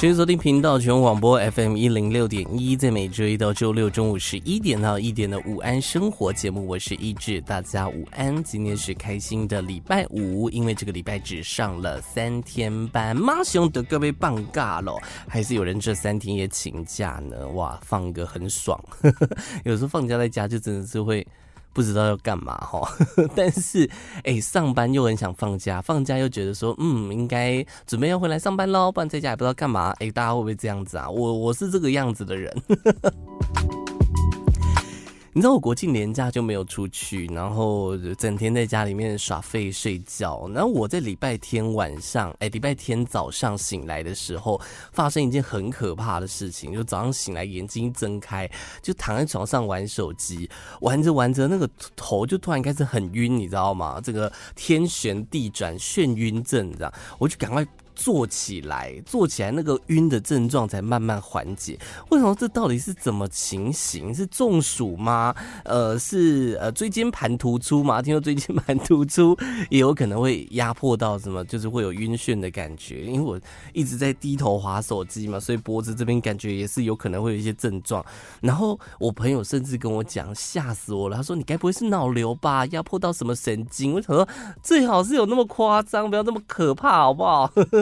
欢迎收听频道全广播 FM 一零六点一，在每周一到周六中午十一点到一点的午安生活节目，我是一志，大家午安。今天是开心的礼拜五，因为这个礼拜只上了三天班，马上得各位放假了，还是有人这三天也请假呢？哇，放个很爽。有时候放假在家就真的是会。不知道要干嘛 哈，但是哎、上班又很想放假，放假又觉得说，嗯，应该准备要回来上班喽，不然在家也不知道干嘛。哎、大家会不会这样子啊？我我是这个样子的人。你知道我国庆连假就没有出去，然后整天在家里面耍废睡觉。然后我在礼拜天晚上，哎，礼拜天早上醒来的时候，发生一件很可怕的事情。就早上醒来，眼睛睁开，就躺在床上玩手机，玩着玩着，那个头就突然开始很晕，你知道吗？这个天旋地转、眩晕症，这样，我就赶快。坐起来，坐起来，那个晕的症状才慢慢缓解。为什么？这到底是怎么情形？是中暑吗？呃，是呃椎间盘突出吗？听说椎间盘突出也有可能会压迫到什么，就是会有晕眩的感觉。因为我一直在低头划手机嘛，所以脖子这边感觉也是有可能会有一些症状。然后我朋友甚至跟我讲，吓死我了。他说：“你该不会是脑瘤吧？压迫到什么神经？”我想说，最好是有那么夸张，不要那么可怕，好不好？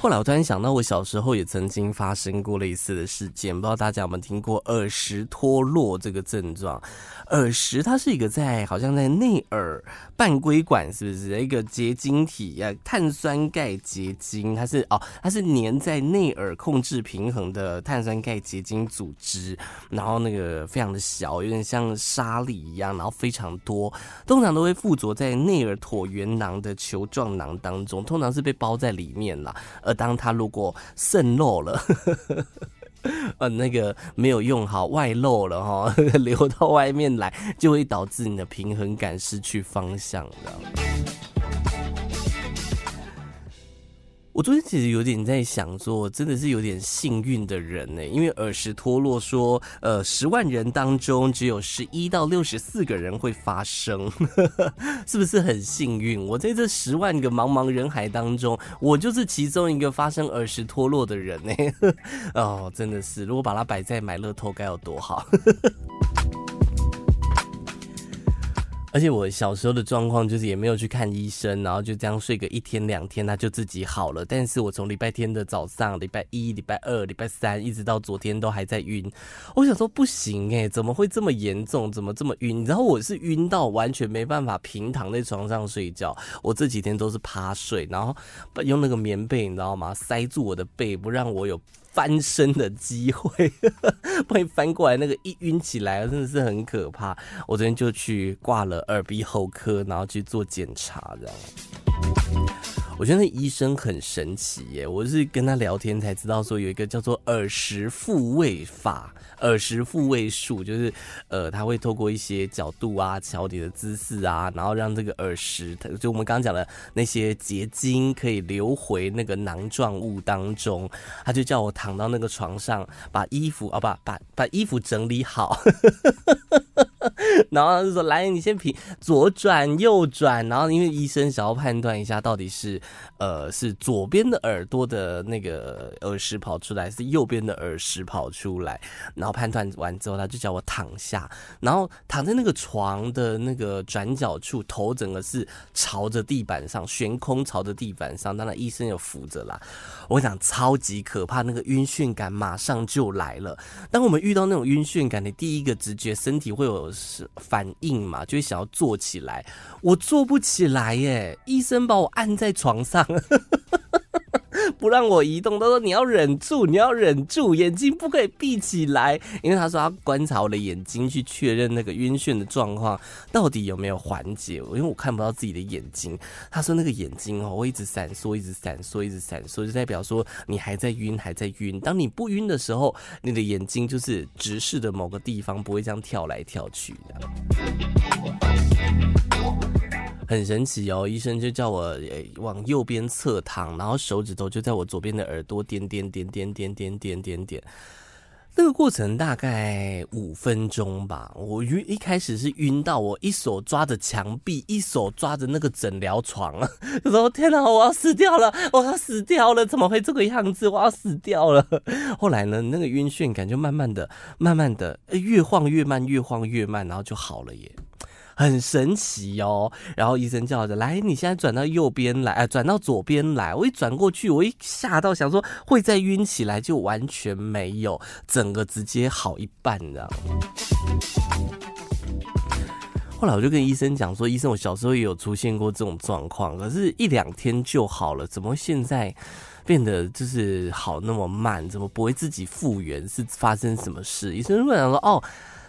后来我突然想到，我小时候也曾经发生过类似的事件，不知道大家有没有听过耳石脱落这个症状？耳石它是一个在好像在内耳半规管，是不是一个结晶体啊？碳酸钙结晶，它是哦，它是粘在内耳控制平衡的碳酸钙结晶组织，然后那个非常的小，有点像沙粒一样，然后非常多，通常都会附着在内耳椭圆囊的球状囊当中，通常是被包在里面啦。而当它如果渗漏了，呃，那个没有用好，外漏了哈，流到外面来，就会导致你的平衡感失去方向的。我昨天其实有点在想说，真的是有点幸运的人呢，因为耳石脱落说，呃，十万人当中只有十一到六十四个人会发生，是不是很幸运？我在这十万个茫茫人海当中，我就是其中一个发生耳石脱落的人呢。哦，真的是，如果把它摆在买乐透该有多好。而且我小时候的状况就是也没有去看医生，然后就这样睡个一天两天，他就自己好了。但是我从礼拜天的早上、礼拜一、礼拜二、礼拜三，一直到昨天都还在晕。我想说不行诶，怎么会这么严重？怎么这么晕？然后我是晕到完全没办法平躺在床上睡觉，我这几天都是趴睡，然后用那个棉被，你知道吗？塞住我的背，不让我有。翻身的机会，不然翻过来那个一晕起来，真的是很可怕。我昨天就去挂了耳鼻喉科，然后去做检查，这样。我觉得那医生很神奇耶，我是跟他聊天才知道说有一个叫做耳石复位法。耳石复位术就是，呃，他会透过一些角度啊、桥底的姿势啊，然后让这个耳石，就我们刚刚讲的那些结晶可以流回那个囊状物当中。他就叫我躺到那个床上，把衣服啊，不，把把衣服整理好。然后他就说：“来，你先平左转右转。”然后因为医生想要判断一下到底是呃是左边的耳朵的那个耳石跑出来，是右边的耳石跑出来。然后判断完之后，他就叫我躺下，然后躺在那个床的那个转角处，头整个是朝着地板上悬空，朝着地板上。当然医生有扶着啦。我想超级可怕，那个晕眩感马上就来了。当我们遇到那种晕眩感，你第一个直觉身体会有反应嘛，就会想要坐起来。我坐不起来耶，医生把我按在床上。不让我移动，他说你要忍住，你要忍住，眼睛不可以闭起来，因为他说他观察我的眼睛去确认那个晕眩的状况到底有没有缓解，因为我看不到自己的眼睛。他说那个眼睛哦，会一直闪烁，一直闪烁，一直闪烁，就代表说你还在晕，还在晕。当你不晕的时候，你的眼睛就是直视的某个地方，不会这样跳来跳去的。很神奇哦，医生就叫我诶往右边侧躺，然后手指头就在我左边的耳朵点点点点点点点点点。那个过程大概五分钟吧。我晕一开始是晕到我一手抓着墙壁，一手抓着那个诊疗床，就说天哪，我要死掉了，我要死掉了，怎么会这个样子？我要死掉了。后来呢，那个晕眩感就慢慢的、慢慢的越晃越慢，越晃越慢，然后就好了耶。很神奇哦，然后医生叫着来，你现在转到右边来，啊，转到左边来。我一转过去，我一吓到，想说会再晕起来，就完全没有，整个直接好一半，你知道吗？后来我就跟医生讲说，医生，我小时候也有出现过这种状况，可是一两天就好了，怎么现在变得就是好那么慢？怎么不会自己复原？是发生什么事？医生如果讲说，哦。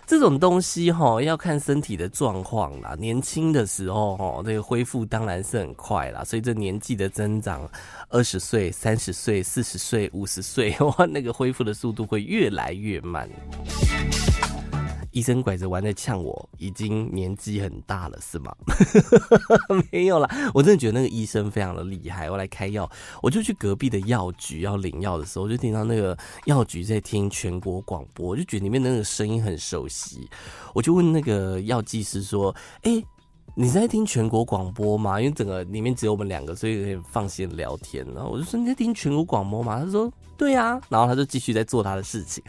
这种东西哈，要看身体的状况啦。年轻的时候哈，这个恢复当然是很快啦。随着年纪的增长，二十岁、三十岁、四十岁、五十岁，哇，那个恢复的速度会越来越慢。医生拐着弯在呛我，已经年纪很大了，是吗？没有啦，我真的觉得那个医生非常的厉害。我来开药，我就去隔壁的药局要领药的时候，我就听到那个药局在听全国广播，我就觉得里面那个声音很熟悉。我就问那个药剂师说：“哎、你在听全国广播吗？”因为整个里面只有我们两个，所以可以放心聊天。然后我就说：“你在听全国广播吗？”他说。对呀、啊，然后他就继续在做他的事情。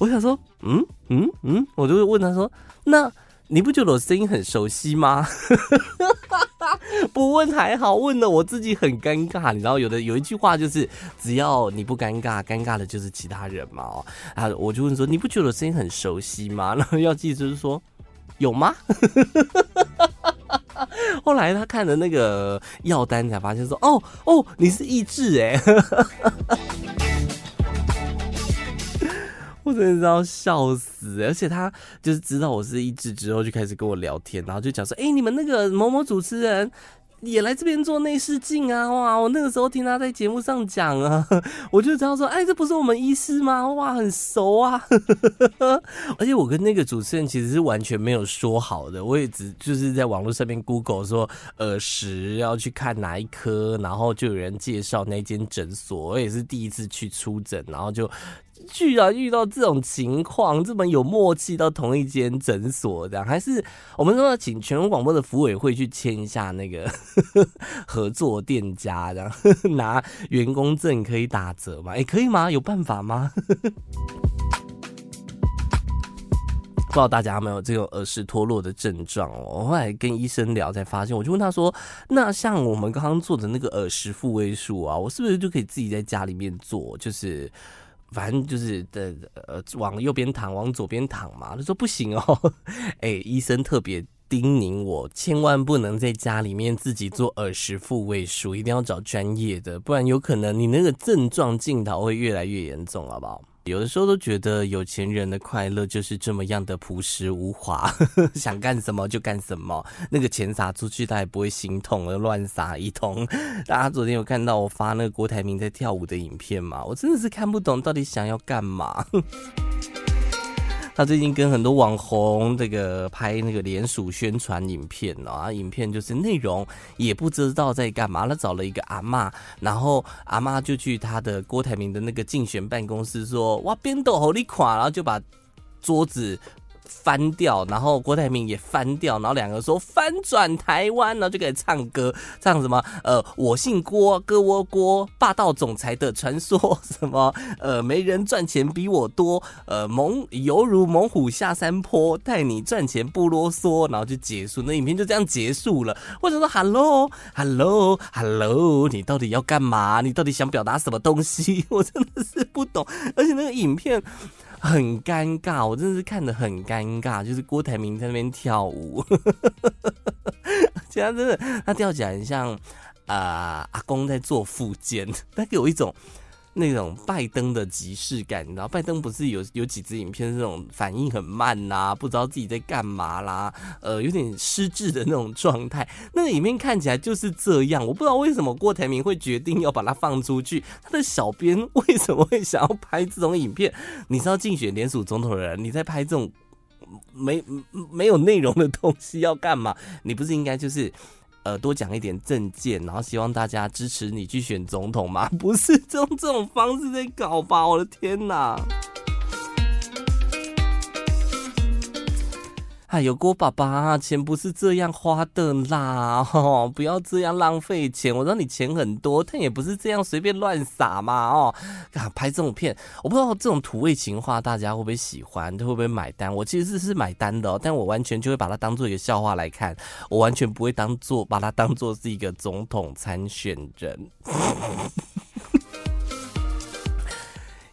我想说，嗯嗯嗯，我就问他说：“那你不觉得我声音很熟悉吗？” 不问还好，问了我自己很尴尬。你知道，有的有一句话就是，只要你不尴尬，尴尬的就是其他人嘛。哦，啊，我就问说：“你不觉得我声音很熟悉吗？” 然后要记就是说：“有吗？”后来他看了那个药单，才发现说：“哦哦，你是意志哎。”我真的是要笑死，而且他就是知道我是一志之后，就开始跟我聊天，然后就讲说：“哎、你们那个某某主持人也来这边做内视镜啊！哇，我那个时候听他在节目上讲啊，我就知道说，哎，这不是我们医师吗？哇，很熟啊！而且我跟那个主持人其实是完全没有说好的，我也只就是在网络上面 Google 说耳石要去看哪一科，然后就有人介绍那间诊所，我也是第一次去出诊，然后就。居然遇到这种情况，这么有默契到同一间诊所这样，还是我们说要请全国广播的福委会去签一下那个 合作店家，这样拿员工证可以打折吗？哎、可以吗？有办法吗？不知道大家有没有这种耳石脱落的症状哦？我后来跟医生聊才发现，我就问他说：“那像我们刚刚做的那个耳石复位术啊，我是不是就可以自己在家里面做？就是。”反正就是的，呃，往右边躺，往左边躺嘛。他说不行哦，哎，医生特别叮咛我，千万不能在家里面自己做耳石复位术，一定要找专业的，不然有可能你那个症状镜头会越来越严重，好不好？有的时候都觉得有钱人的快乐就是这么样的朴实无华，想干什么就干什么，那个钱撒出去他也不会心痛而乱撒一通。大家昨天有看到我发那个郭台铭在跳舞的影片吗？我真的是看不懂到底想要干嘛。他最近跟很多网红这个拍那个联署宣传影片啊，影片就是内容也不知道在干嘛。他找了一个阿嬷，然后阿嬷就去他的郭台铭的那个竞选办公室说：“哇，边斗好你垮，然后就把桌子。翻掉，然后郭台铭也翻掉，然后两个说翻转台湾，然后就开始唱歌，唱什么？呃，我姓郭，哥窝郭，霸道总裁的传说，什么？呃，没人赚钱比我多，呃，猛犹如猛虎下山坡，带你赚钱不啰嗦，然后就结束，那影片就这样结束了。或者说，Hello，Hello，Hello，你到底要干嘛？你到底想表达什么东西？我真的是不懂，而且那个影片。很尴尬，我真的是看得很尴尬。就是郭台铭在那边跳舞，其他真的他跳起来很像啊、阿公在做附件，他给我一种。那种拜登的即视感，你知道，拜登不是有有几支影片，这种反应很慢呐、啊，不知道自己在干嘛啦，呃，有点失智的那种状态。那个影片看起来就是这样，我不知道为什么郭台铭会决定要把它放出去。他的小编为什么会想要拍这种影片？你知道竞选连署总统的人，你在拍这种没没有内容的东西要干嘛？你不是应该就是？呃，多讲一点政见，然后希望大家支持你去选总统吗？不是这种这种方式在搞吧？我的天哪！哎呦，郭爸爸，钱不是这样花的啦，哦，不要这样浪费钱。我知道你钱很多，但也不是这样随便乱撒嘛，哦，拍这种片，我不知道这种土味情话大家会不会喜欢，会不会买单？我其实是买单的，但我完全就会把它当做一个笑话来看，我完全不会当做把它当做是一个总统参选人。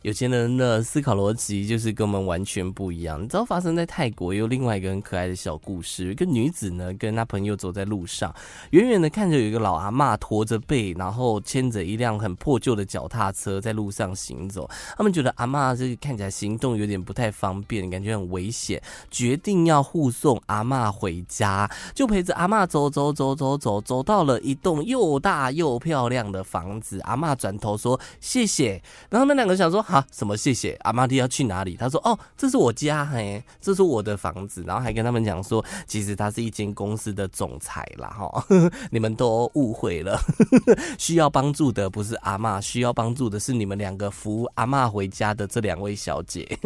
有钱人的思考逻辑就是跟我们完全不一样。你知道发生在泰国有另外一个很可爱的小故事，一个女子呢跟她朋友走在路上，远远的看着有一个老阿嬷驼着背，然后牵着一辆很破旧的脚踏车在路上行走。他们觉得阿嬷这看起来行动有点不太方便，感觉很危险，决定要护送阿嬷回家，就陪着阿嬷走走走走走，走到了一栋又大又漂亮的房子。阿嬷转头说谢谢，然后那两个想说。啊，什么谢谢？阿妈，你要去哪里？他说：“哦，这是我家，嘿，这是我的房子。”然后还跟他们讲说，其实他是一间公司的总裁啦，哈，你们都误会了。需要帮助的不是阿妈，需要帮助的是你们两个扶阿妈回家的这两位小姐。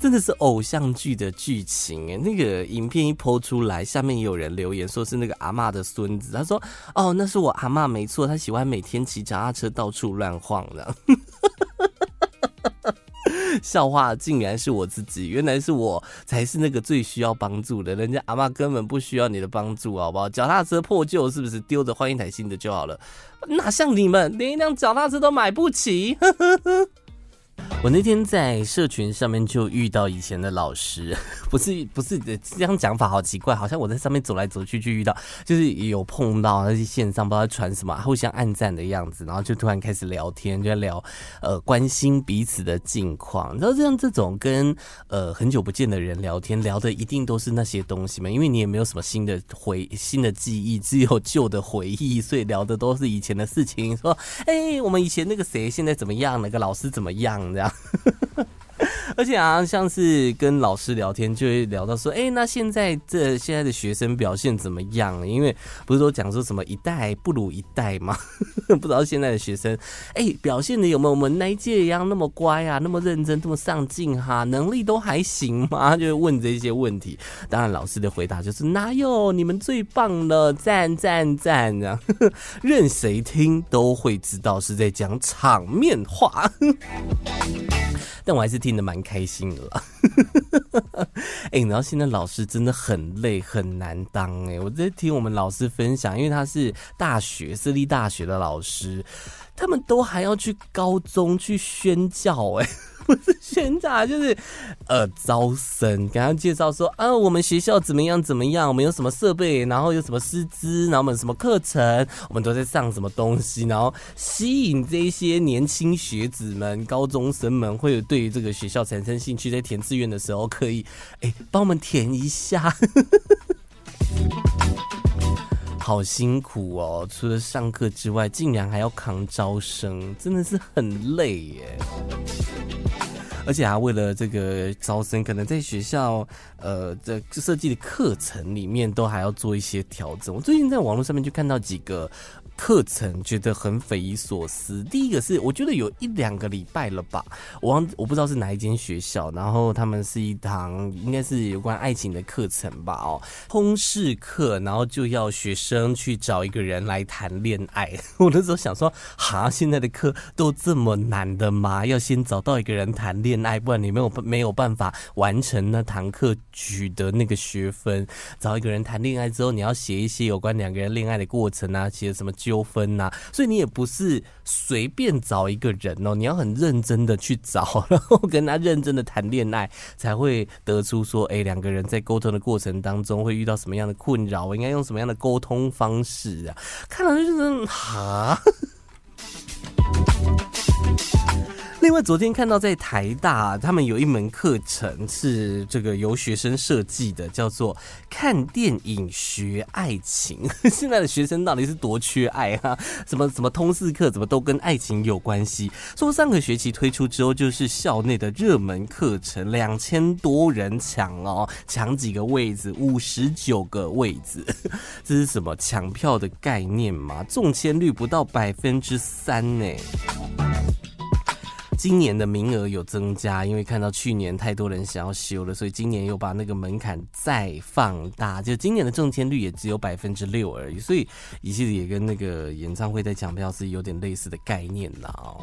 真的是偶像剧的剧情哎，那个影片一播出来，下面也有人留言说是那个阿嬷的孙子，他说：“哦，那是我阿嬷，没错，他喜欢每天骑脚踏车到处乱晃的。”笑话竟然是我自己，原来是我才是那个最需要帮助的，人家阿嬷根本不需要你的帮助，好不好？脚踏车破旧是不是丢着换一台新的就好了？哪像你们连一辆脚踏车都买不起？我那天在社群上面就遇到以前的老师，不是不是这样讲法好奇怪，好像我在上面走来走去就遇到，就是有碰到那些线上不知道传什么，互相暗赞的样子，然后就突然开始聊天，就在聊呃关心彼此的近况。你知道这样这种跟呃很久不见的人聊天，聊的一定都是那些东西嘛，因为你也没有什么新的回新的记忆，只有旧的回忆，所以聊的都是以前的事情。说哎、我们以前那个谁现在怎么样，那个老师怎么样这样。而且啊，像是跟老师聊天，就会聊到说，哎、那现在这现在的学生表现怎么样？因为不是都讲说什么一代不如一代吗？不知道现在的学生，哎、表现的有没有我们那一届一样那么乖啊，那么认真，那么上进哈？能力都还行吗？就问这些问题。当然，老师的回答就是哪有，你们最棒了，赞赞赞啊！任谁听都会知道是在讲场面话。但我还是听得蛮开心的啦。哎、欸，然后现在老师真的很累很难当哎、欸，我在听我们老师分享，因为他是大学私立大学的老师，他们都还要去高中去宣教哎、不是宣讲，就是呃招生，给他介绍说啊，我们学校怎么样怎么样，我们有什么设备，然后有什么师资，然后我们什么课程，我们都在上什么东西，然后吸引这些年轻学子们、高中生们，会有对于这个学校产生兴趣，在填志愿的时候可以哎帮我们填一下。好辛苦哦！除了上课之外，竟然还要扛招生，真的是很累耶。而且还为了这个招生，可能在学校呃的设计的课程里面都还要做一些调整。我最近在网络上面就看到几个。课程觉得很匪夷所思。第一个是，我觉得有一两个礼拜了吧，我忘我不知道是哪一间学校，然后他们是一堂应该是有关爱情的课程吧，哦，通识课，然后就要学生去找一个人来谈恋爱。我那时候想说，哈，现在的课都这么难的吗？要先找到一个人谈恋爱，不然你没有没有办法完成那堂课取得那个学分。找一个人谈恋爱之后，你要写一些有关两个人恋爱的过程啊，写什么？纠纷呐。所以你也不是随便找一个人哦，你要很认真的去找，然后跟他认真的谈恋爱，才会得出说，哎，两个人在沟通的过程当中会遇到什么样的困扰，我应该用什么样的沟通方式啊？看了就是哈。另外，昨天看到在台大，他们有一门课程是这个由学生设计的，叫做“看电影学爱情”。现在的学生到底是多缺爱啊？什么什么通识课，怎么都跟爱情有关系？说上个学期推出之后，就是校内的热门课程，两千多人抢哦，抢几个位置？五十九个位置，这是什么抢票的概念吗？中签率不到百分之三呢。今年的名额有增加，因为看到去年太多人想要修了，所以今年又把那个门槛再放大。就今年的中签率也只有百分之六而已，所以其实也跟那个演唱会在抢票是有点类似的概念啦。哦，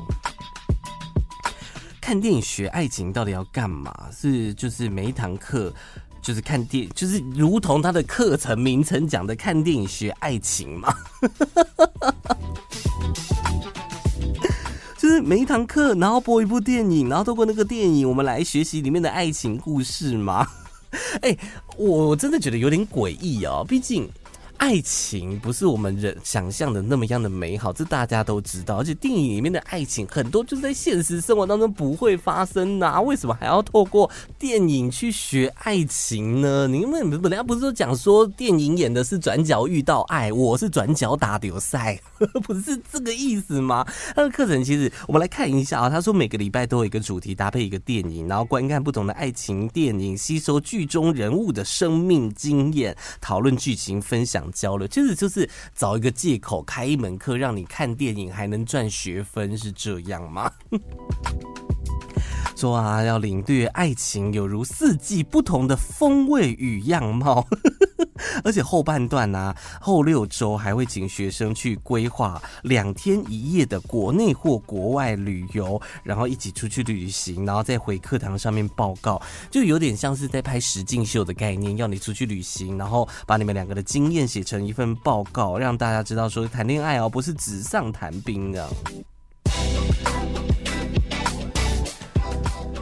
看电影学爱情到底要干嘛？是就是每一堂课就是看电，就是如同他的课程名称讲的，看电影学爱情嘛。每一堂课，然后播一部电影，然后透过那个电影，我们来学习里面的爱情故事吗？哎，我真的觉得有点诡异哦，毕竟。爱情不是我们人想象的那么样的美好，这大家都知道。而且电影里面的爱情很多就是在现实生活当中不会发生呐，为什么还要透过电影去学爱情呢？你们人家不是说讲说电影演的是转角遇到爱，我是转角打流赛，不是这个意思吗？他的课程其实我们来看一下啊，他说每个礼拜都有一个主题搭配一个电影，然后观看不同的爱情电影，吸收剧中人物的生命经验，讨论剧情，分享。交流其实就是找一个借口开一门课，让你看电影还能赚学分，是这样吗？说啊，要领略爱情，有如四季不同的风味与样貌。而且后半段呢、后六周还会请学生去规划两天一夜的国内或国外旅游，然后一起出去旅行，然后再回课堂上面报告，就有点像是在拍实境秀的概念，要你出去旅行，然后把你们两个的经验写成一份报告，让大家知道说谈恋爱哦，不是纸上谈兵的。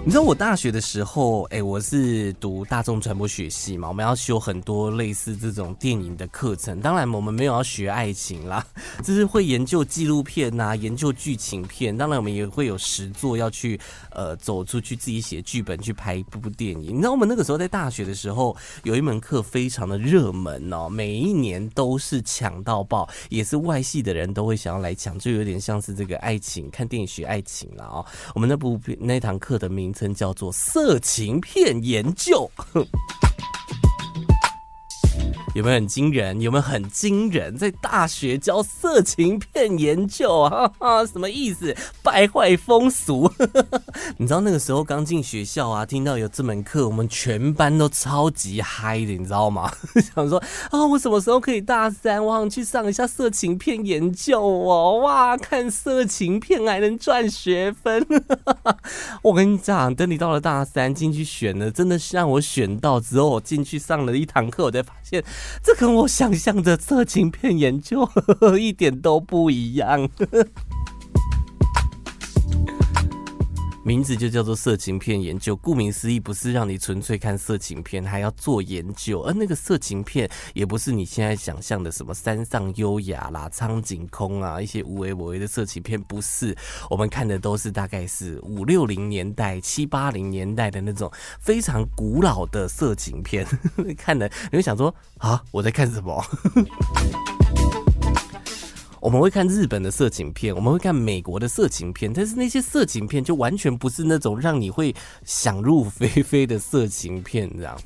你知道我大学的时候，哎、我是读大众传播学系嘛，我们要修很多类似这种电影的课程。当然，我们没有要学爱情啦，就是会研究纪录片呐、研究剧情片。当然，我们也会有实作要去，呃，走出去自己写剧本去拍一部部电影。你知道，我们那个时候在大学的时候，有一门课非常的热门哦，每一年都是抢到爆，也是外系的人都会想要来抢，就有点像是这个爱情，看电影学爱情了哦。我们那部那堂课的名称叫做色情片研究。有没有很惊人？有没有很惊人？在大学教色情片研究啊，哈哈，什么意思？败坏风俗。你知道那个时候刚进学校啊，听到有这门课，我们全班都超级嗨的，你知道吗？想说啊、我什么时候可以大三？我想去上一下色情片研究哦！哇，看色情片还能赚学分。我跟你讲，等你到了大三进去选呢，真的是让我选到之后，我进去上了一堂课，我才发现。这跟我想象的色情片研究呵 呵一点都不一样。名字就叫做色情片研究，顾名思义，不是让你纯粹看色情片，还要做研究。而那个色情片也不是你现在想象的什么山上优雅啦、苍井空啊一些无为无为的色情片，不是。我们看的都是大概是五六零年代、七八零年代的那种非常古老的色情片。看的你会想说啊，我在看什么？我们会看日本的色情片，我们会看美国的色情片，但是那些色情片就完全不是那种让你会想入非非的色情片，这样。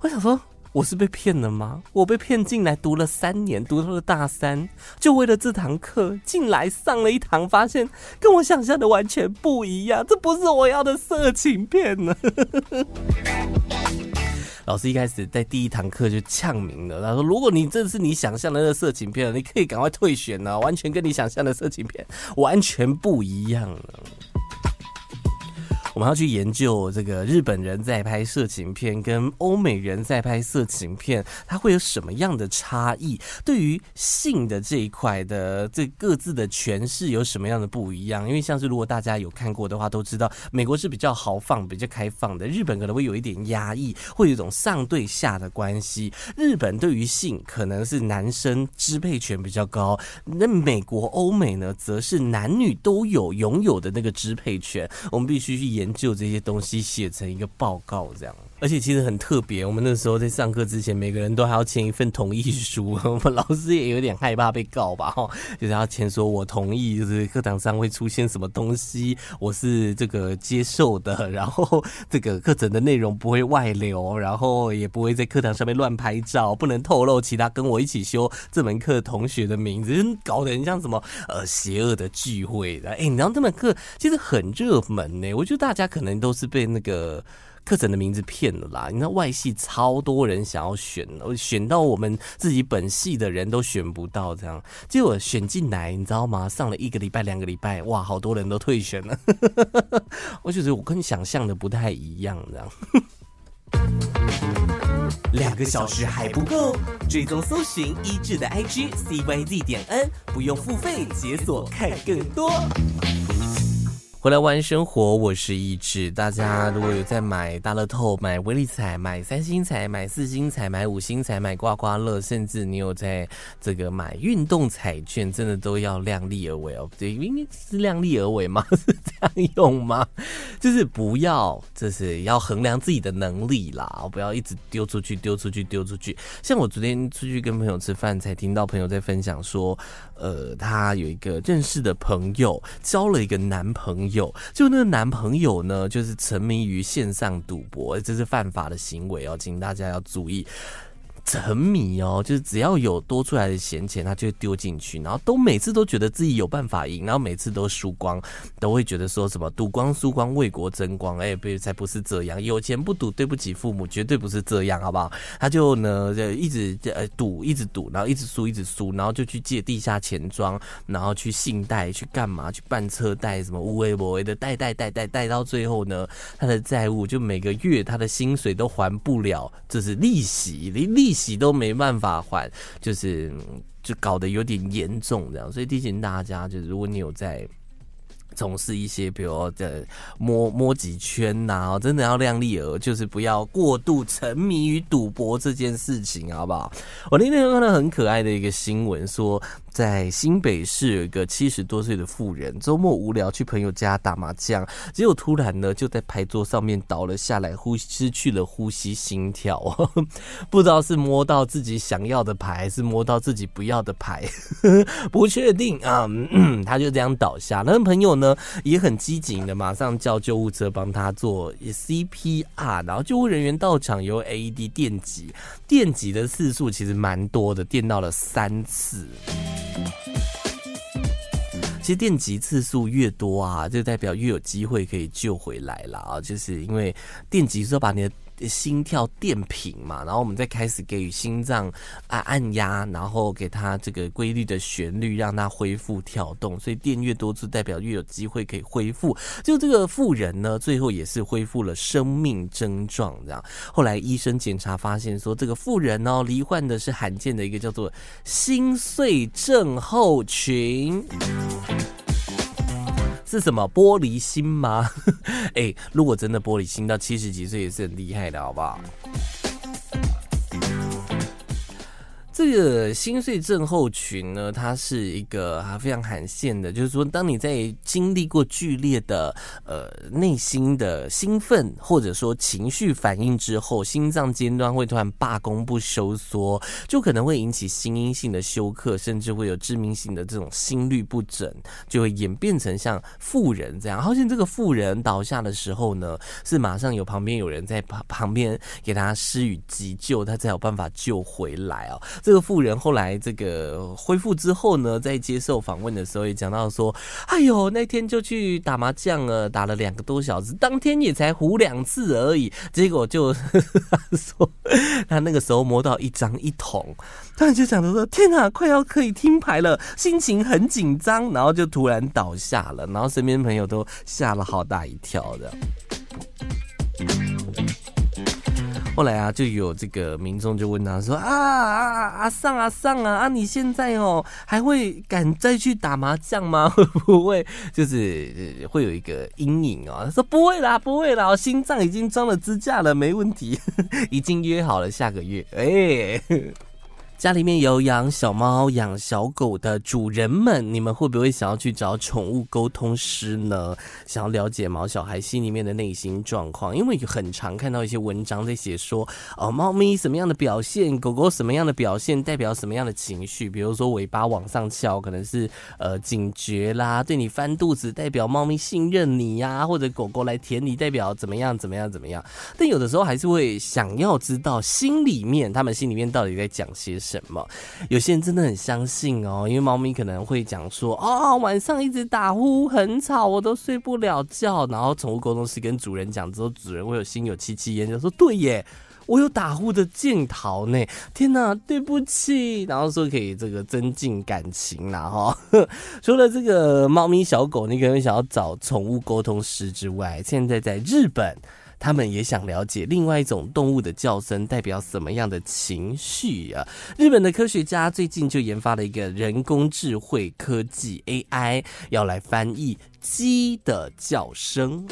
我想说，我是被骗了吗？我被骗进来读了三年，读到了大三，就为了这堂课进来上了一堂，发现跟我想象的完全不一样，这不是我要的色情片呢。老师一开始在第一堂课就呛明了，他说：“如果你这是你想象的那个色情片，你可以赶快退选啊，完全跟你想象的色情片完全不一样了。”我们要去研究这个日本人在拍色情片跟欧美人在拍色情片，它会有什么样的差异？对于性的这一块的这各自的诠释有什么样的不一样？因为像是如果大家有看过的话，都知道美国是比较豪放、比较开放的，日本可能会有一点压抑，会有一种上对下的关系。日本对于性可能是男生支配权比较高，那美国、欧美呢，则是男女都有拥有的那个支配权。我们必须去研研究这些东西，写成一个报告，这样。而且其实很特别，我们那时候在上课之前，每个人都还要签一份同意书。我们老师也有点害怕被告吧，哈，就是要签说我同意，就是课堂上会出现什么东西，我是这个接受的，然后这个课程的内容不会外流，然后也不会在课堂上面乱拍照，不能透露其他跟我一起修这门课同学的名字，搞得很像什么呃邪恶的聚会的。哎、欸，你知道这门课其实很热门呢，我觉得大家可能都是被那个。课程的名字骗了啦！你知道外系超多人想要选，选到我们自己本系的人都选不到，这样结果选进来，你知道吗？上了一个礼拜、两个礼拜，哇，好多人都退选了。我觉得我跟你想象的不太一样，这样。两个小时还不够，追踪搜寻一致的 IG CYZ 点 N，不用付费解锁看更多。回来玩生活，我是一志。大家如果有在买大乐透、买威力彩、买三星彩、买四星彩、买五星彩、买刮刮乐，甚至你有在这个买运动彩券，真的都要量力而为哦。对，因为是量力而为吗？是这样用吗？就是不要，就是要衡量自己的能力啦，不要一直丢出去、丢出去、丢出去。像我昨天出去跟朋友吃饭，才听到朋友在分享说，呃，他有一个认识的朋友交了一个男朋友。有，就那个男朋友呢，就是沉迷于线上赌博，这是犯法的行为哦，请大家要注意。沉迷哦，就是只要有多出来的闲钱，他就丢进去，然后都每次都觉得自己有办法赢，然后每次都输光，都会觉得说什么赌光输光为国争光，哎，不，才不是这样，有钱不赌对不起父母，绝对不是这样，好不好？他就呢就一直呃赌，一直赌，然后一直输，一直输，然后就去借地下钱庄，然后去信贷，去干嘛？去办车贷，什么无为不为的贷贷贷贷贷，到最后呢，他的债务就每个月他的薪水都还不了，这是利息，利利。利息都没办法还，就是就搞得有点严重这样，所以提醒大家，就是如果你有在从事一些，比如的摸摸几圈呐、真的要量力而，就是不要过度沉迷于赌博这件事情，好不好？我那天看到很可爱的一个新闻说。在新北市有一个七十多岁的妇人，周末无聊去朋友家打麻将，结果突然呢就在牌桌上面倒了下来，呼失去了呼吸心跳，不知道是摸到自己想要的牌，还是摸到自己不要的牌，不确定啊、他就这样倒下，那朋友呢呢也很机警的，马上叫救护车帮他做 CPR，然后救护人员到场，由 AED 电击，电击的次数其实蛮多的，电到了三次。其实电极次数越多啊，就代表越有机会可以救回来了啊！就是因为电极是要把你的。心跳电频嘛，然后我们再开始给予心脏按按压，然后给它这个规律的旋律，让它恢复跳动。所以电越多，就代表越有机会可以恢复。就这个妇人呢，最后也是恢复了生命征状。这样，后来医生检查发现说，这个妇人呢，罹患的是罕见的一个叫做心碎症候群。是什么玻璃心吗？哎、如果真的玻璃心到七十几岁也是很厉害的，好不好？这个心碎症候群呢，它是一个啊非常罕见的，就是说，当你在经历过剧烈的呃内心的兴奋或者说情绪反应之后，心脏尖端会突然罢工不收缩，就可能会引起心因性的休克，甚至会有致命性的这种心律不整，就会演变成像妇人这样。好像这个妇人倒下的时候呢，是马上有旁边有人在旁旁边给他施予急救，他才有办法救回来哦。这个妇人后来这个恢复之后呢，在接受访问的时候也讲到说：“哎呦，那天就去打麻将了，打了两个多小时，当天也才胡两次而已。结果就 说他那个时候摸到一张一筒，突然就想着说：天啊，快要可以听牌了，心情很紧张，然后就突然倒下了，然后身边朋友都吓了好大一跳的。”后来啊，就有这个民众就问他说：“啊啊阿上阿上啊啊，你现在哦还会敢再去打麻将吗？会 不会就是会有一个阴影哦？”他说：“不会啦，不会啦，我心脏已经装了支架了，没问题，已经约好了下个月。”哎。家里面有养小猫、养小狗的主人们，你们会不会想要去找宠物沟通师呢？想要了解毛小孩心里面的内心状况？因为很常看到一些文章在写说，哦，猫咪什么样的表现，狗狗什么样的表现，代表什么样的情绪？比如说尾巴往上翘，可能是呃警觉啦；对你翻肚子，代表猫咪信任你呀、或者狗狗来舔你，代表怎么样怎么样怎么样。但有的时候还是会想要知道心里面，他们心里面到底在讲些什。什么？有些人真的很相信哦，因为猫咪可能会讲说：“哦，晚上一直打呼，很吵，我都睡不了觉。”然后宠物沟通师跟主人讲之后，主人会有心有戚戚焉，就说：“对耶，我有打呼的镜头呢。天哪，对不起。”然后说可以这个增进感情啦哈。除了这个猫咪小狗，你可能想要找宠物沟通师之外，现在在日本。他们也想了解另外一种动物的叫声代表什么样的情绪啊？日本的科学家最近就研发了一个人工智慧科技 AI，要来翻译鸡的叫声。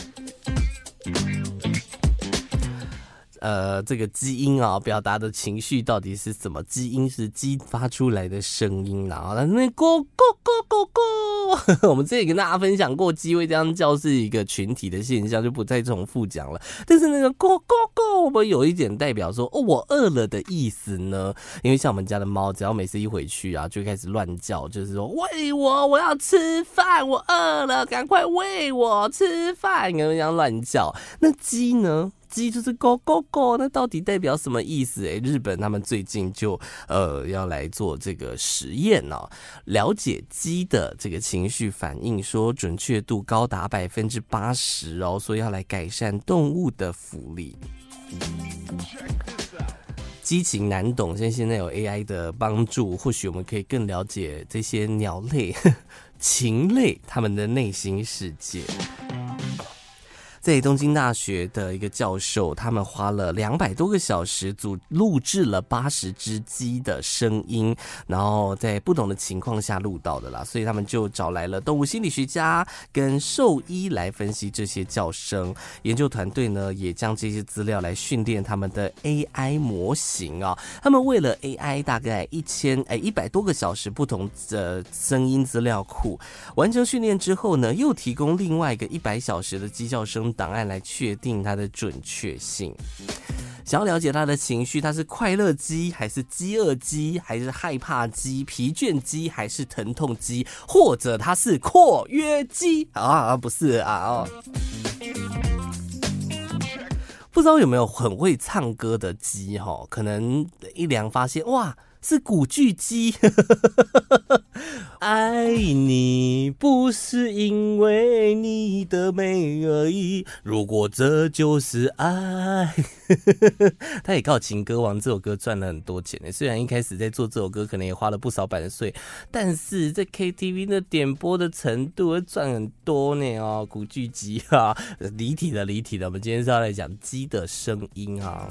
呃，这个基因啊，表达的情绪到底是什么？基因是鸡发出来的声音，然后那咕咕咕咕咕。我们之前跟大家分享过，鸡会这样叫是一个群体的现象，就不再重复讲了。但是那个咕咕咕，我们有一点代表说哦，我饿了的意思呢？因为像我们家的猫，只要每次一回去啊，就开始乱叫，就是说喂我，我要吃饭，我饿了，赶快喂我吃饭，然后这样乱叫。那鸡呢？鸡就是咕咕咕，那到底代表什么意思？诶，日本他们最近就呃要来做这个实验哦，了解鸡的这个情绪反应，说准确度高达百分之八十哦，所以要来改善动物的福利。鸡情难懂，现现在有 AI 的帮助，或许我们可以更了解这些鸟类、禽类他们的内心世界。在东京大学的一个教授，他们花了两百多个小时，组录制了八十只鸡的声音，然后在不同的情况下录到的啦，所以他们就找来了动物心理学家跟兽医来分析这些叫声。研究团队呢，也将这些资料来训练他们的 AI 模型啊。他们为了 AI 大概一千哎一百多个小时不同的声音资料库，完成训练之后呢，又提供另外一个一百小时的鸡叫声。档案来确定它的准确性。想要了解它的情绪，它是快乐鸡还是饥饿鸡，还是害怕鸡、疲倦鸡，还是疼痛鸡，或者它是括约鸡啊？不是啊哦。不知道有没有很会唱歌的鸡哈？可能一量发现哇。是古巨基，爱你不是因为你的美而已。如果这就是爱，他也靠《情歌王》这首歌赚了很多钱呢。虽然一开始在做这首歌，可能也花了不少版税，但是在 KTV 的点播的程度会赚很多呢哦。古巨基啊，离体的，离体的。我们今天是要来讲鸡的声音啊。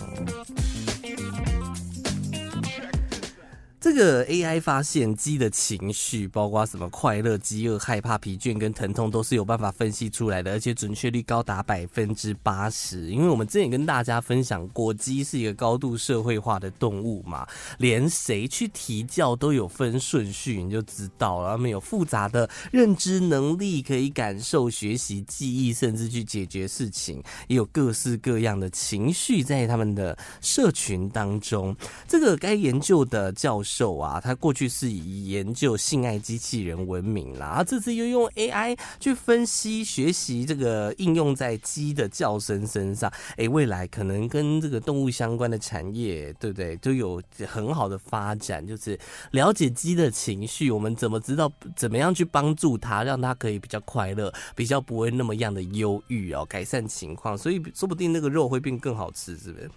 这个 AI 发现鸡的情绪，包括什么快乐、饥饿、害怕、疲倦跟疼痛，都是有办法分析出来的，而且准确率高达百分之八十。因为我们之前跟大家分享过，鸡是一个高度社会化的动物嘛，连谁去啼叫都有分顺序，你就知道了。他们有复杂的认知能力，可以感受、学习、记忆，甚至去解决事情，也有各式各样的情绪在他们的社群当中。这个该研究的教授。授啊，他过去是以研究性爱机器人闻名啦，这次又用 AI 去分析学习这个应用在鸡的叫声身上，哎，未来可能跟这个动物相关的产业，对不对？都有很好的发展，就是了解鸡的情绪，我们怎么知道怎么样去帮助它，让它可以比较快乐，比较不会那么样的忧郁哦，改善情况，所以说不定那个肉会变更好吃，是不是？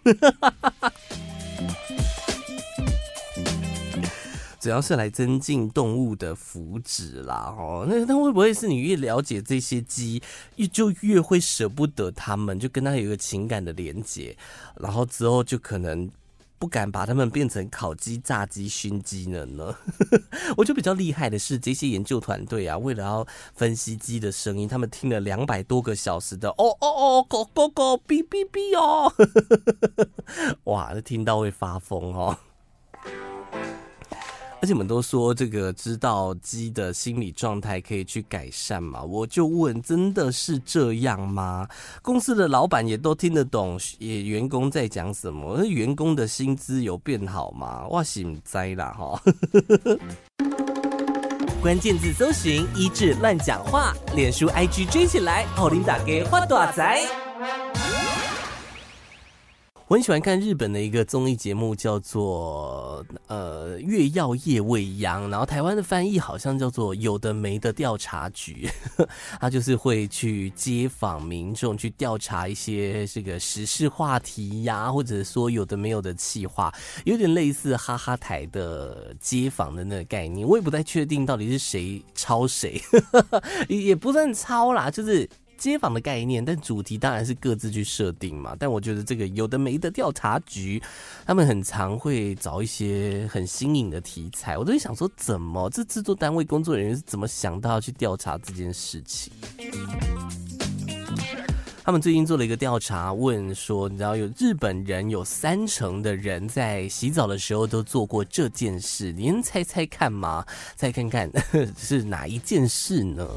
主要是来增进动物的福祉啦，哦，那那会不会是你越了解这些鸡，越就越会舍不得它们，就跟它有一个情感的连结，然后之后就可能不敢把它们变成烤鸡、炸鸡、熏鸡了呢？我觉得比较厉害的是，这些研究团队啊，为了要分析鸡的声音，他们听了两百多个小时的哦哦哦，狗狗狗，哔哔哔哦，哇，这听到会发疯哦。而且我们都说这个知道鸡的心理状态可以去改善嘛，我就问，真的是这样吗？公司的老板也都听得懂，也员工在讲什么？那员工的薪资有变好吗？哇，心灾啦哈！关键字搜寻一志乱讲话，脸书 IG 追起来，奥琳打给花大仔。我很喜欢看日本的一个综艺节目，叫做呃《月曜夜未央》，然后台湾的翻译好像叫做“有的没的调查局”，他就是会去街访民众，去调查一些这个时事话题呀，或者说有的没有的企划，有点类似哈哈台的街访的那个概念。我也不太确定到底是谁抄谁，也不算抄啦，就是。街访的概念，但主题当然是各自去设定嘛。但我觉得这个有的没的调查局，他们很常会找一些很新颖的题材。我都会想说，怎么这制作单位工作人员是怎么想到要去调查这件事情？他们最近做了一个调查，问说，你知道有日本人有三成的人在洗澡的时候都做过这件事，您猜猜看吗？猜看看 是哪一件事呢？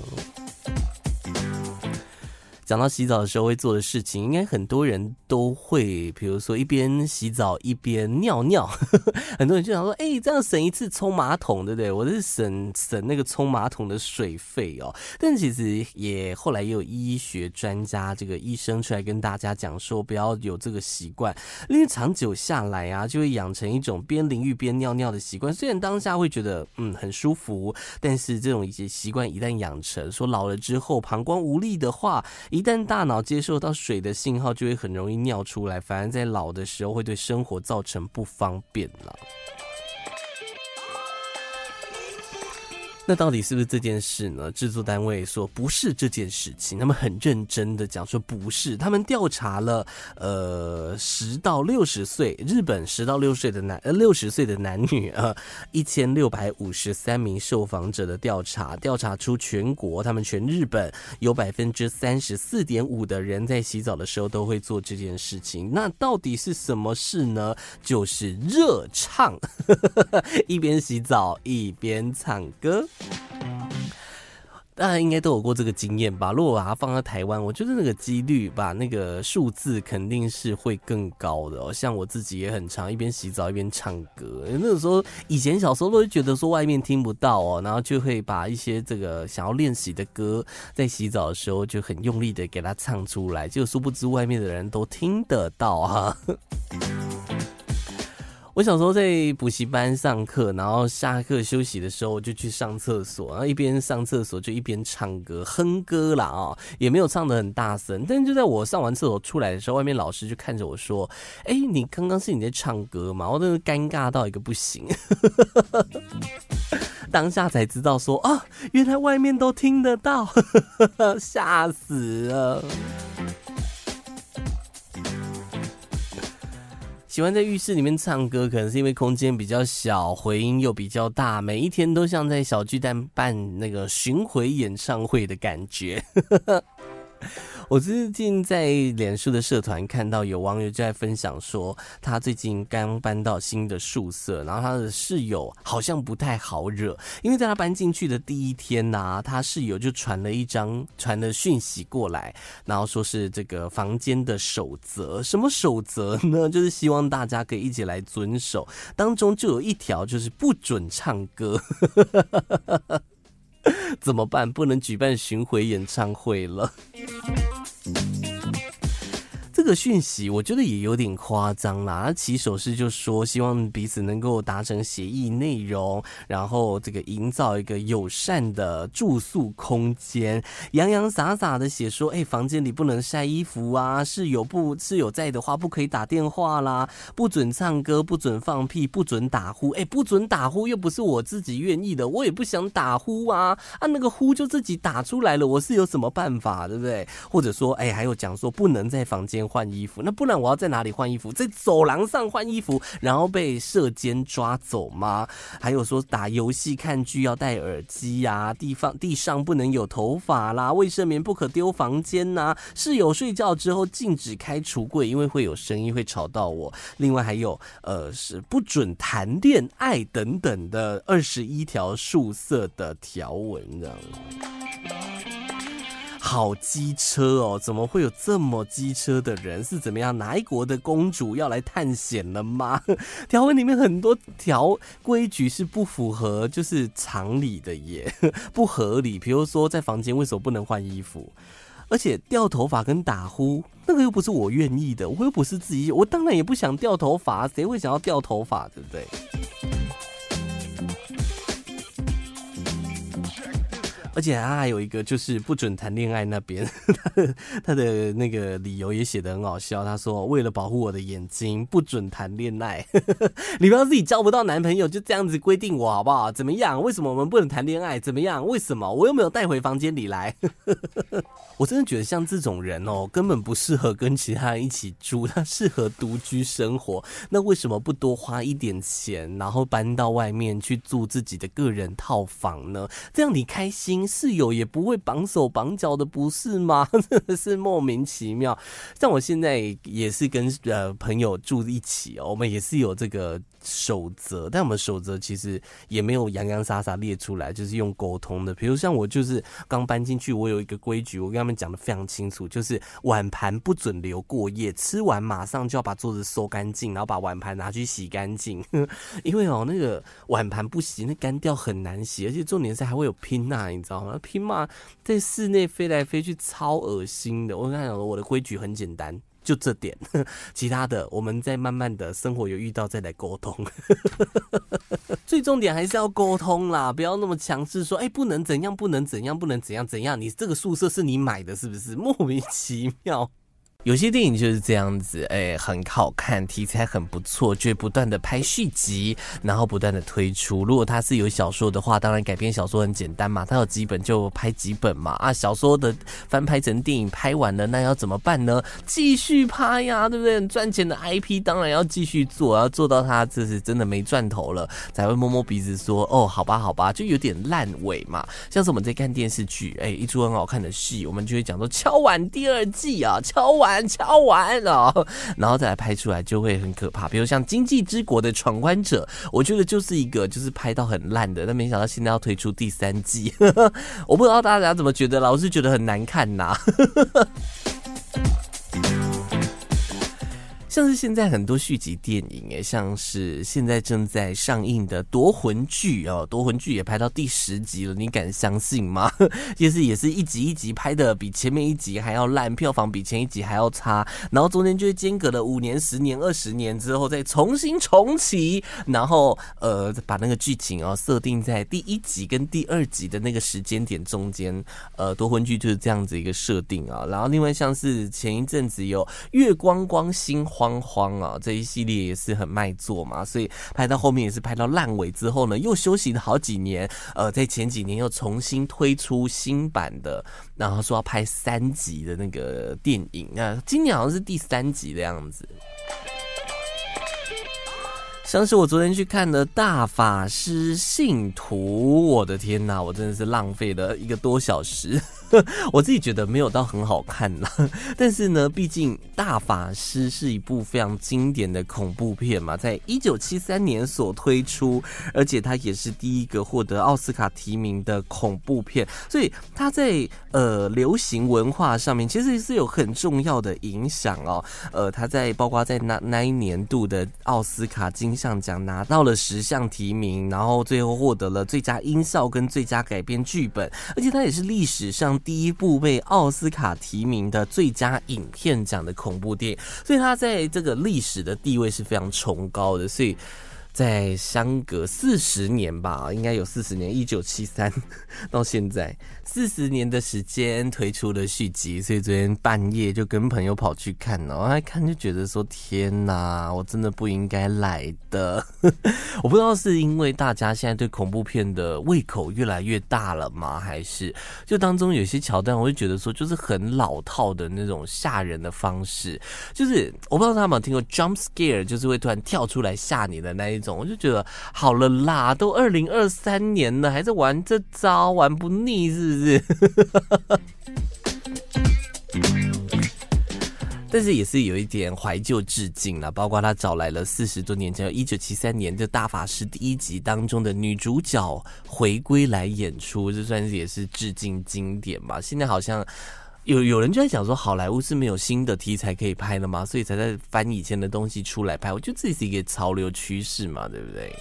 讲到洗澡的时候会做的事情，应该很多人都会，比如说一边洗澡一边尿尿。很多人就想说，哎、这样省一次冲马桶，对不对？我是省省那个冲马桶的水费哦。但其实也后来也有医学专家，这个医生出来跟大家讲说，不要有这个习惯，因为长久下来啊，就会养成一种边淋浴边尿尿的习惯。虽然当下会觉得嗯很舒服，但是这种一些习惯一旦养成，说老了之后膀胱无力的话。一旦大脑接受到水的信号，就会很容易尿出来，反而在老的时候会对生活造成不方便了。那到底是不是这件事呢？制作单位说不是这件事情，他们很认真的讲说不是。他们调查了呃十到六十岁日本十到六岁的男呃六十岁的男女啊一千六百五十三名受访者的调查，调查出全国他们全日本有百分之三十四点五的人在洗澡的时候都会做这件事情。那到底是什么事呢？就是热唱，一边洗澡一边唱歌。大家应该都有过这个经验吧？如果把它放在台湾，我觉得那个几率吧，那个数字肯定是会更高的哦。像我自己也很常一边洗澡一边唱歌。那个时候，以前小时候都会觉得说外面听不到哦，然后就会把一些这个想要练习的歌，在洗澡的时候就很用力的给它唱出来，就殊不知外面的人都听得到哈。我小时候在补习班上课，然后下课休息的时候，就去上厕所，然后一边上厕所就一边唱歌哼歌啦啊，也没有唱得很大声，但就在我上完厕所出来的时候，外面老师就看着我说：“哎，你刚刚是你在唱歌吗？”我真的尴尬到一个不行，当下才知道说啊，原来外面都听得到，吓死了。喜欢在浴室里面唱歌，可能是因为空间比较小，回音又比较大，每一天都像在小巨蛋办那个巡回演唱会的感觉。我最近在脸书的社团看到有网友就在分享说，他最近刚搬到新的宿舍，然后他的室友好像不太好惹，因为在他搬进去的第一天呐、他室友就传了一张传了讯息过来，然后说是这个房间的守则，什么守则呢？就是希望大家可以一起来遵守，当中就有一条就是不准唱歌。怎么办？不能举办巡回演唱会了。这个讯息我觉得也有点夸张啦。他起手式就说希望彼此能够达成协议内容，然后这个营造一个友善的住宿空间，洋洋洒洒的写说，哎，房间里不能晒衣服啊，室友不室友在的话不可以打电话啦，不准唱歌，不准放屁，不准打呼，哎，不准打呼又不是我自己愿意的，我也不想打呼啊，啊那个呼就自己打出来了，我是有什么办法，对不对？或者说，哎，还有讲说不能在房间。换衣服，那不然我要在哪里换衣服？在走廊上换衣服，然后被射监抓走吗？还有说打游戏、看剧要戴耳机呀、地方地上不能有头发啦，卫生棉不可丢房间呐、室友睡觉之后禁止开橱柜，因为会有声音会吵到我。另外还有呃是不准谈恋爱等等的二十一条素色的条文，这样。好机车哦！怎么会有这么机车的人？是怎么样？哪一国的公主要来探险了吗？条文里面很多条规矩是不符合就是常理的耶，不合理。比如说在房间为什么不能换衣服？而且掉头发跟打呼，那个又不是我愿意的，我又不是自己，我当然也不想掉头发，谁会想要掉头发？对不对？而且他还有一个就是不准谈恋爱那边，他 的他的那个理由也写得很好笑。他说为了保护我的眼睛，不准谈恋爱。你不要自己交不到男朋友就这样子规定我好不好？怎么样？为什么我们不能谈恋爱？怎么样？为什么？我又没有带回房间里来。我真的觉得像这种人哦，根本不适合跟其他人一起住，他适合独居生活。那为什么不多花一点钱，然后搬到外面去住自己的个人套房呢？这样你开心。室友也不会绑手绑脚的，不是吗？真的是莫名其妙。像我现在也是跟呃朋友住一起哦，我们也是有这个守则，但我们守则其实也没有洋洋洒洒列出来，就是用沟通的。比如像我就是刚搬进去，我有一个规矩，我跟他们讲得非常清楚，就是碗盘不准留过夜，吃完马上就要把桌子收干净，然后把碗盘拿去洗干净。因为哦，那个碗盘不洗，那干掉很难洗，而且重点是还会有拼呐，你知道吗？拼嘛，在室内飞来飞去，超恶心的。我跟他讲，我的规矩很简单。就这点，其他的我们再慢慢的生活有遇到再来沟通。最重点还是要沟通啦，不要那么强势说，哎，不能怎样，不能怎样，不能怎样怎样。你这个宿舍是你买的，是不是？莫名其妙。有些电影就是这样子，哎、很好看，题材很不错，就不断的拍续集，然后不断的推出。如果它是有小说的话，当然改编小说很简单嘛，它有几本就拍几本嘛。啊，小说的翻拍成电影拍完了，那要怎么办呢？继续拍呀，对不对？赚钱的 IP 当然要继续做，要做到它这是真的没赚头了，才会摸摸鼻子说，哦，好吧，好吧，就有点烂尾嘛。像是我们在看电视剧，哎、一出很好看的戏，我们就会讲说敲碗第二季啊，敲敲完了，然后再来拍出来就会很可怕。比如像《经济之国的闯关者》，我觉得就是一个就是拍到很烂的，但没想到现在要推出第三季，我不知道大家怎么觉得，老是觉得很难看呐、像是现在很多续集电影，哎，像是现在正在上映的夺魂剧哦，夺魂剧也拍到第十集了，你敢相信吗？其 实也是一集一集拍的，比前面一集还要烂，票房比前一集还要差，然后中间就会间隔了五年、十年、二十年之后再重新重启，然后呃把那个剧情哦设定在第一集跟第二集的那个时间点中间，呃，夺魂剧就是这样子一个设定啊。然后另外像是前一阵子有月光光心慌。慌慌啊！这一系列也是很卖座嘛，所以拍到后面也是拍到烂尾之后呢，又休息了好几年。呃，在前几年又重新推出新版的，然后说要拍三集的那个电影啊，今年好像是第三集的样子。像是我昨天去看的《大法师信徒》，我的天呐，我真的是浪费了一个多小时。我自己觉得没有到很好看啦，但是呢，毕竟《大法师》是一部非常经典的恐怖片嘛，在一九七三年所推出，而且它也是第一个获得奥斯卡提名的恐怖片，所以它在呃流行文化上面其实是有很重要的影响哦。呃，它在包括在那那一年度的奥斯卡金像奖拿到了十项提名，然后最后获得了最佳音效跟最佳改编剧本，而且它也是历史上第一部被奥斯卡提名的最佳影片奖的恐怖电影，所以它在这个历史的地位是非常崇高的，所以。在相隔四十年吧，应该有四十年，一九七三 到现在四十年的时间推出了续集，所以昨天半夜就跟朋友跑去看，然后看就觉得说天哪，我真的不应该来的。我不知道是因为大家现在对恐怖片的胃口越来越大了吗？还是就当中有些桥段，我会觉得说就是很老套的那种吓人的方式，就是我不知道他们有没有听过 jump scare，就是会突然跳出来吓你的那一我就觉得好了啦，都二零二三年了，还在玩这招，玩不腻是不是？但是也是有一点怀旧致敬啦，包括他找来了四十多年前，一九七三年的大法师第一集当中的女主角回归来演出，这算是也是致敬经典吧。现在好像。有有人就在讲说，好莱坞是没有新的题材可以拍了吗？所以才在翻以前的东西出来拍。我觉得这是一个潮流趋势嘛，对不对？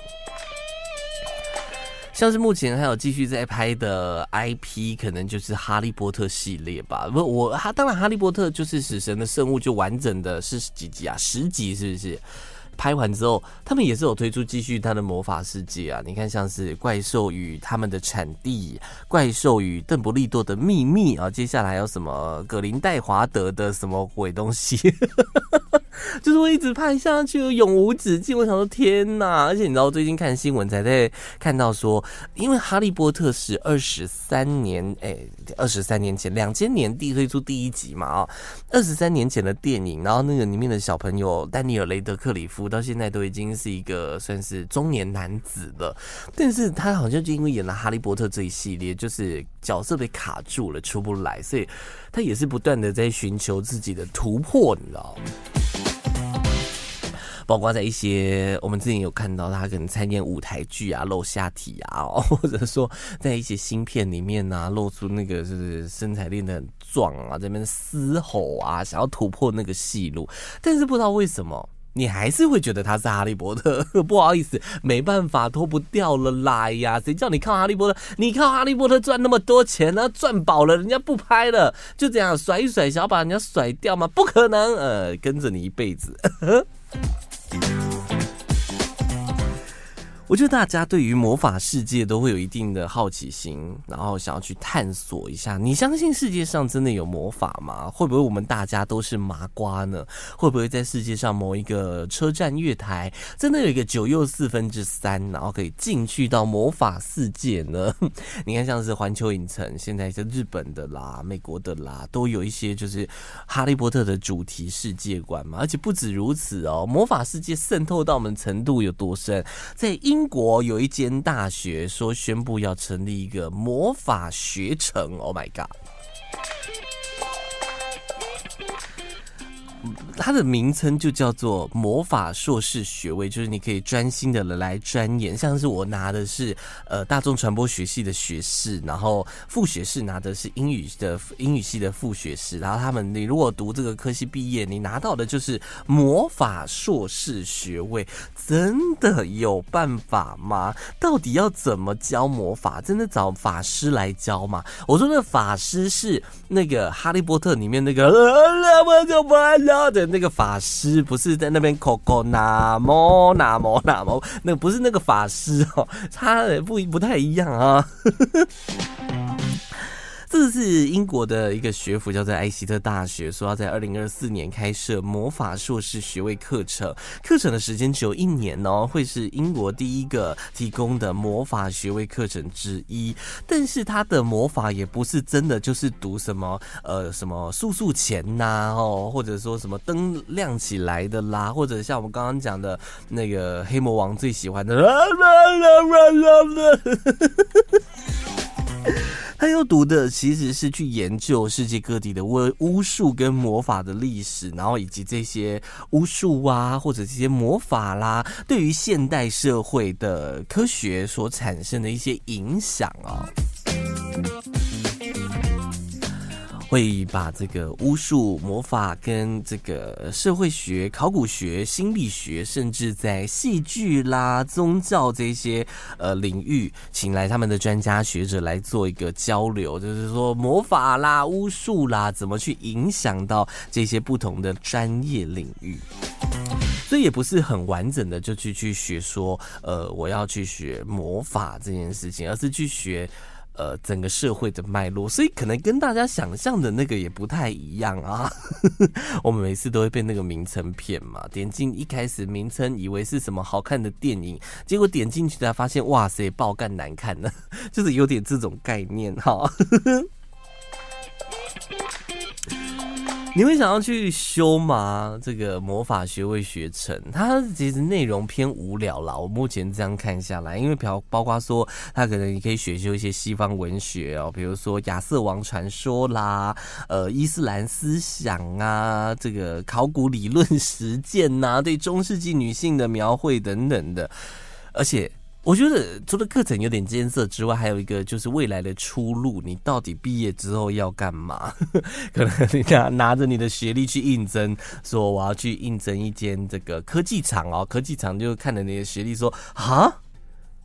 像是目前还有继续在拍的 IP，可能就是哈利波特系列吧。不，我哈当然哈利波特就是死神的圣物，就完整的是几集啊？十集是不是？拍完之后，他们也是有推出继续他的魔法世界啊！你看，像是怪兽与他们的产地，怪兽与邓布利多的秘密啊，接下来还有什么葛林戴华德的什么鬼东西？就是会一直拍下去，永无止境。我想说，天哪！而且你知道，最近看新闻才在看到说，因为《哈利波特》是二十三年，哎，二十三年前，两千年第推出第一集嘛，啊，二十三年前的电影，然后那个里面的小朋友丹尼尔·雷德克里夫我到现在都已经是一个算是中年男子了，但是他好像就因为演了《哈利波特》这一系列，就是角色被卡住了，出不来，所以他也是不断的在寻求自己的突破，你知道？包括在一些我们之前有看到他可能参演舞台剧啊，露下体啊，或者说在一些新片里面啊，露出那个就是身材练得很壮啊，在那边嘶吼啊，想要突破那个戏路，但是不知道为什么你还是会觉得他是哈利波特。不好意思，没办法脱不掉了啦呀！谁叫你靠哈利波特？你靠哈利波特赚那么多钱呢？赚饱了，人家不拍了，就这样甩一甩，想要把人家甩掉吗？不可能，呃，跟着你一辈子。我觉得大家对于魔法世界都会有一定的好奇心，然后想要去探索一下。你相信世界上真的有魔法吗？会不会我们大家都是麻瓜呢？会不会在世界上某一个车站月台真的有一个九又四分之三，然后可以进去到魔法世界呢？你看，像是环球影城，现在是日本的啦、美国的啦，都有一些就是哈利波特的主题世界观嘛。而且不止如此哦，魔法世界渗透到我们程度有多深，在一。英国有一间大学说宣布要成立一个魔法学城，Oh my god！它的名称就叫做魔法硕士学位，就是你可以专心的来钻研。像是我拿的是呃大众传播学系的学士，然后副学士拿的是英语的英语系的副学士，然后他们你如果读这个科系毕业，你拿到的就是魔法硕士学位。真的有办法吗？到底要怎么教魔法？真的找法师来教吗？我说的法师是那个哈利波特里面那个我就不了的那个法师，不是在那边口口那么那么那么，那不是那个法师哦，他不不太一样啊。这是英国的一个学府，叫做埃希特大学，说要在二零二四年开设魔法硕士学位课程，课程的时间只有一年哦，会是英国第一个提供的魔法学位课程之一。但是他的魔法也不是真的就是读什么呃什么速速钱呐哦，或者说什么灯亮起来的啦，或者像我们刚刚讲的那个黑魔王最喜欢的。他要读的其实是去研究世界各地的巫巫术跟魔法的历史，然后以及这些巫术啊，或者这些魔法啦，对于现代社会的科学所产生的一些影响啊。会把这个巫术、魔法跟这个社会学、考古学、心理学，甚至在戏剧啦、宗教这些呃领域，请来他们的专家学者来做一个交流，就是说魔法啦、巫术啦，怎么去影响到这些不同的专业领域。所以也不是很完整的就去去学说，呃，我要去学魔法这件事情，而是去学。呃，整个社会的脉络，所以可能跟大家想象的那个也不太一样啊。我们每次都会被那个名称骗嘛，点进一开始名称以为是什么好看的电影，结果点进去才发现，哇塞，爆干难看呢，就是有点这种概念哈。你会想要去修吗？这个魔法学位学程，它其实内容偏无聊啦。我目前这样看下来，因为包包括说，它可能你可以选修一些西方文学哦，比如说亚瑟王传说啦，呃，伊斯兰思想啊，这个考古理论实践呐，对中世纪女性的描绘等等的，而且。我觉得除了课程有点艰涩之外，还有一个就是未来的出路。你到底毕业之后要干嘛？可能你拿拿着你的学历去应征，说我要去应征一间这个科技厂哦，科技厂就看着你的学历说啊，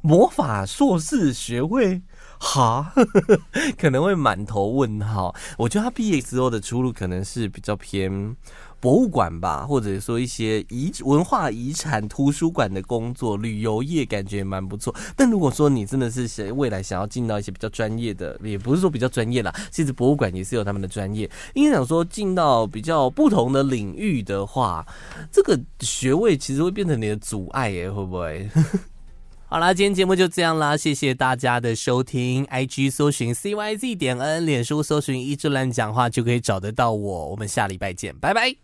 魔法硕士学位，哈，可能会满头问号。我觉得他毕业之后的出路可能是比较偏。博物馆吧，或者说一些遗文化遗产图书馆的工作，旅游业感觉也蛮不错。但如果说你真的是想未来想要进到一些比较专业的，也不是说比较专业啦，其实博物馆也是有他们的专业。因为想说进到比较不同的领域的话，这个学位其实会变成你的阻碍耶，会不会？好啦，今天节目就这样啦，谢谢大家的收听。IG 搜寻 CYZ 点 N，脸书搜寻一志乱讲话就可以找得到我。我们下礼拜见，拜拜。